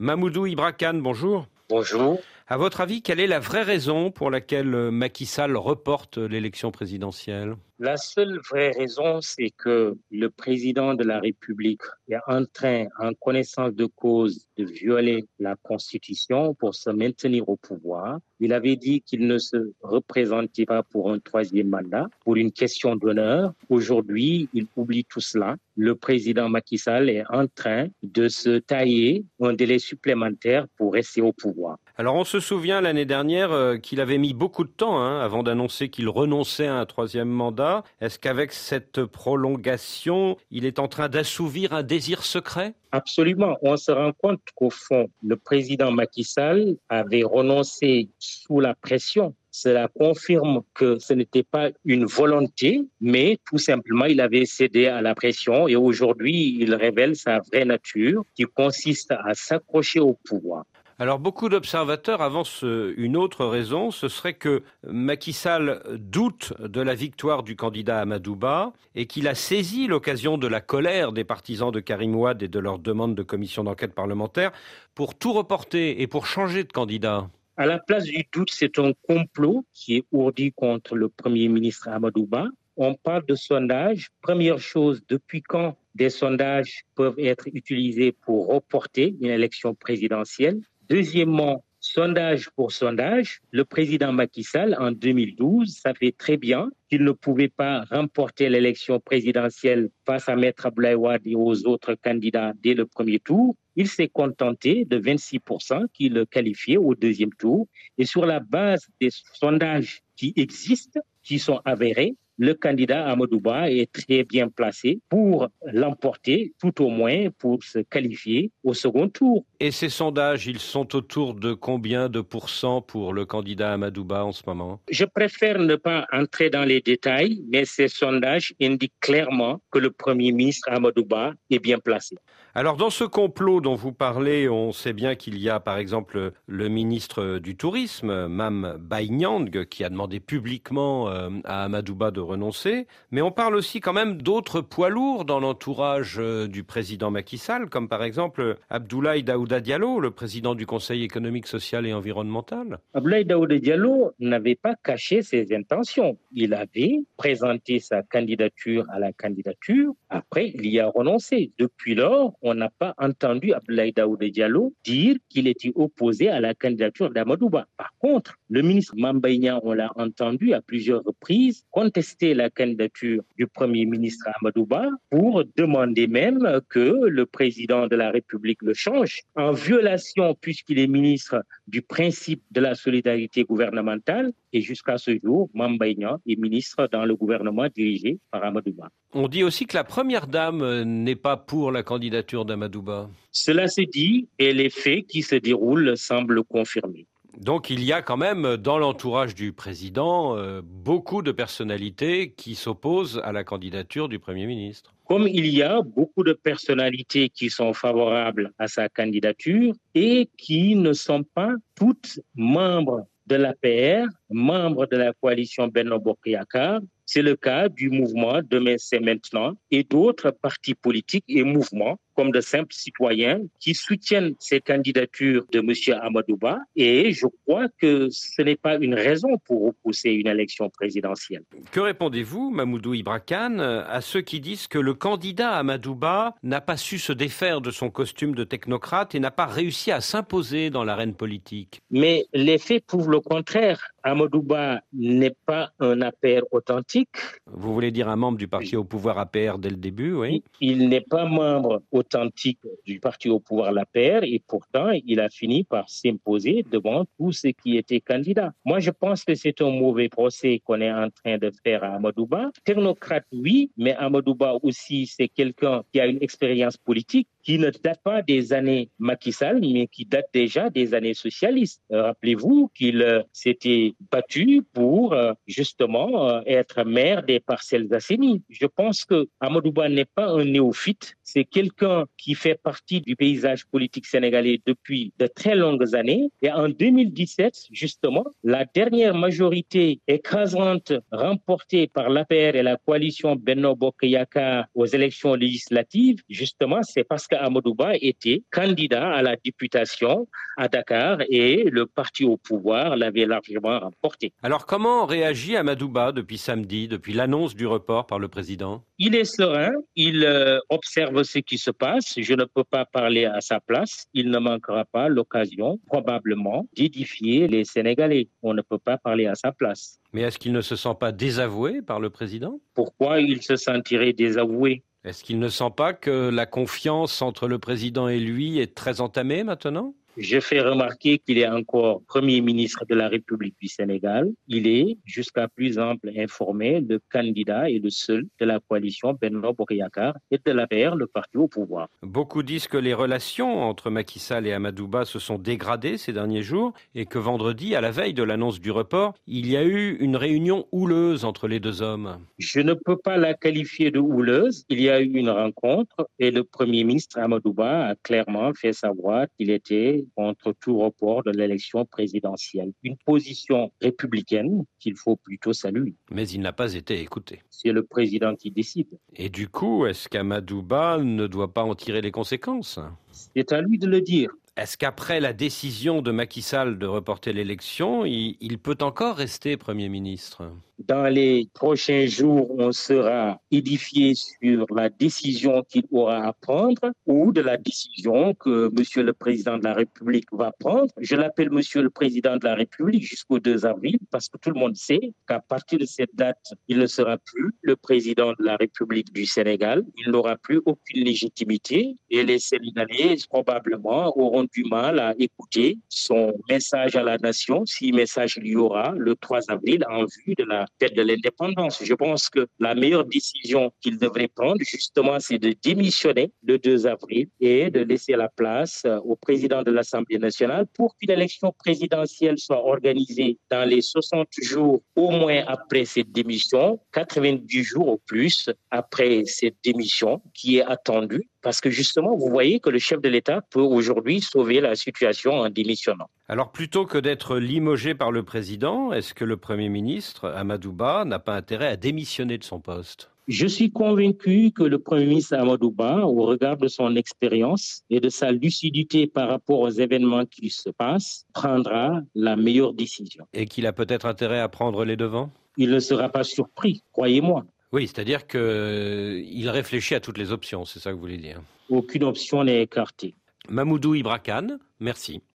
Mamoudou Ibrakan, bonjour. Bonjour. À votre avis, quelle est la vraie raison pour laquelle Macky Sall reporte l'élection présidentielle? La seule vraie raison, c'est que le président de la République est en train, en connaissance de cause, de violer la Constitution pour se maintenir au pouvoir. Il avait dit qu'il ne se représentait pas pour un troisième mandat, pour une question d'honneur. Aujourd'hui, il oublie tout cela. Le président Macky Sall est en train de se tailler un délai supplémentaire pour rester au pouvoir. Alors on se souvient l'année dernière euh, qu'il avait mis beaucoup de temps hein, avant d'annoncer qu'il renonçait à un troisième mandat. Est-ce qu'avec cette prolongation, il est en train d'assouvir un désir secret? Absolument. On se rend compte qu'au fond, le président Macky Sall avait renoncé sous la pression cela confirme que ce n'était pas une volonté, mais tout simplement, il avait cédé à la pression et aujourd'hui, il révèle sa vraie nature qui consiste à s'accrocher au pouvoir. Alors beaucoup d'observateurs avancent une autre raison, ce serait que Macky Sall doute de la victoire du candidat Amadouba et qu'il a saisi l'occasion de la colère des partisans de Karim Ouad et de leur demande de commission d'enquête parlementaire pour tout reporter et pour changer de candidat. À la place du doute, c'est un complot qui est ourdi contre le Premier ministre Amadouba. On parle de sondage. Première chose, depuis quand des sondages peuvent être utilisés pour reporter une élection présidentielle? Deuxièmement, sondage pour sondage, le président Macky Sall, en 2012, savait très bien qu'il ne pouvait pas remporter l'élection présidentielle face à Maître Ablaïwad et aux autres candidats dès le premier tour. Il s'est contenté de 26% qui le qualifiait au deuxième tour. Et sur la base des sondages qui existent, qui sont avérés, le candidat Amadouba est très bien placé pour l'emporter, tout au moins pour se qualifier au second tour. Et ces sondages, ils sont autour de combien de pourcents pour le candidat Amadouba en ce moment? Je préfère ne pas entrer dans les détails, mais ces sondages indiquent clairement que le Premier ministre Amadouba est bien placé. Alors dans ce complot dont vous parlez, on sait bien qu'il y a par exemple le ministre du Tourisme, Mam Baïnyang, qui a demandé publiquement euh, à Amadouba de renoncer, mais on parle aussi quand même d'autres poids lourds dans l'entourage euh, du président Macky Sall, comme par exemple Abdoulaye Daouda Diallo, le président du Conseil économique, social et environnemental. Abdoulaye Daouda Diallo n'avait pas caché ses intentions. Il avait présenté sa candidature à la candidature. Après, il y a renoncé. Depuis lors, on n'a pas entendu Abdoulaye Daouda Diallo dire qu'il était opposé à la candidature d'Amadouba. Par contre, le ministre Mambaïna, on l'a entendu à plusieurs reprises contester la candidature du Premier ministre Amadouba pour demander même que le président de la République le change, en violation, puisqu'il est ministre, du principe de la solidarité gouvernementale. Et jusqu'à ce jour, Mambaïna est ministre dans le gouvernement dirigé par Amadouba. On dit aussi que la première dame n'est pas pour la candidature d'Amadouba. Cela se dit et les faits qui se déroulent semblent confirmer. Donc il y a quand même dans l'entourage du président euh, beaucoup de personnalités qui s'opposent à la candidature du Premier ministre. Comme il y a beaucoup de personnalités qui sont favorables à sa candidature et qui ne sont pas toutes membres de l'APR, membres de la coalition Benno Bokeyakar, c'est le cas du mouvement Demain c'est maintenant et d'autres partis politiques et mouvements comme de simples citoyens qui soutiennent ces candidatures de M. Amadouba. Et je crois que ce n'est pas une raison pour repousser une élection présidentielle. Que répondez-vous, Mamoudou Ibrakan, à ceux qui disent que le candidat Amadouba n'a pas su se défaire de son costume de technocrate et n'a pas réussi à s'imposer dans l'arène politique? Mais les faits prouvent le contraire. Amadouba n'est pas un APR authentique. Vous voulez dire un membre du parti au pouvoir APR dès le début, oui Il n'est pas membre authentique du parti au pouvoir l'APR et pourtant il a fini par s'imposer devant tous ceux qui étaient candidats. Moi, je pense que c'est un mauvais procès qu'on est en train de faire à Amadouba. Technocrate, oui, mais Amadouba aussi, c'est quelqu'un qui a une expérience politique qui ne date pas des années Macky Sall, mais qui date déjà des années socialistes. Euh, rappelez-vous qu'il euh, s'était battu pour euh, justement être maire des parcelles assainies. Je pense que Amadouba n'est pas un néophyte, c'est quelqu'un qui fait partie du paysage politique sénégalais depuis de très longues années. Et en 2017, justement, la dernière majorité écrasante remportée par l'APR et la coalition Benno Bokeyaka aux élections législatives, justement, c'est parce que Amadouba était candidat à la députation à Dakar et le parti au pouvoir l'avait largement remporté. Alors comment réagit Amadouba depuis samedi, depuis l'annonce du report par le président? Il est serein, il euh, observe ce qui se passe. Je ne peux pas parler à sa place. Il ne manquera pas l'occasion, probablement, d'édifier les Sénégalais. On ne peut pas parler à sa place. Mais est-ce qu'il ne se sent pas désavoué par le président? Pourquoi il se sentirait désavoué? Est-ce qu'il ne sent pas que la confiance entre le président et lui est très entamée maintenant? Je fais remarquer qu'il est encore Premier ministre de la République du Sénégal. Il est, jusqu'à plus ample informé, le candidat et le seul de la coalition Benno Bokeyakar et de la paire, le parti au pouvoir. Beaucoup disent que les relations entre Macky Sall et Amadouba se sont dégradées ces derniers jours et que vendredi, à la veille de l'annonce du report, il y a eu une réunion houleuse entre les deux hommes. Je ne peux pas la qualifier de houleuse. Il y a eu une rencontre et le Premier ministre Amadouba a clairement fait savoir qu'il était contre tout report de l'élection présidentielle. Une position républicaine qu'il faut plutôt saluer. Mais il n'a pas été écouté. C'est le président qui décide. Et du coup, est-ce qu'Amadouba ne doit pas en tirer les conséquences? C'est à lui de le dire. Est-ce qu'après la décision de Macky Sall de reporter l'élection, il, peut encore rester Premier ministre? Dans les prochains jours, on sera édifié sur la décision qu'il aura à prendre ou de la décision que Monsieur le Président de la République va prendre. Je l'appelle Monsieur le Président de la République jusqu'au 2 avril parce que tout le monde sait qu'à partir de cette date, il ne sera plus le Président de la République du Sénégal. Il n'aura plus aucune légitimité et les Sénégalais probablement auront du mal à écouter son message à la nation, si message il y aura le 3 avril en vue de la fête de l'indépendance. Je pense que la meilleure décision qu'il devrait prendre, justement, c'est de démissionner le 2 avril et de laisser la place au président de l'Assemblée nationale pour qu'une élection présidentielle soit organisée dans les 60 jours au moins après cette démission, 90 jours au plus après cette démission qui est attendue parce que justement, vous voyez que le chef de l'État peut aujourd'hui sauver la situation en démissionnant. Alors plutôt que d'être limogé par le président, est-ce que le Premier ministre, Amadouba, n'a pas intérêt à démissionner de son poste? Je suis convaincu que le Premier ministre Amadouba, au regard de son expérience et de sa lucidité par rapport aux événements qui se passent, prendra la meilleure décision. Et qu'il a peut-être intérêt à prendre les devants? Il ne sera pas surpris, croyez-moi. Oui, c'est-à-dire qu'il réfléchit à toutes les options, c'est ça que vous voulez dire? Aucune option n'est écartée. Mamoudou Ibrakan, merci.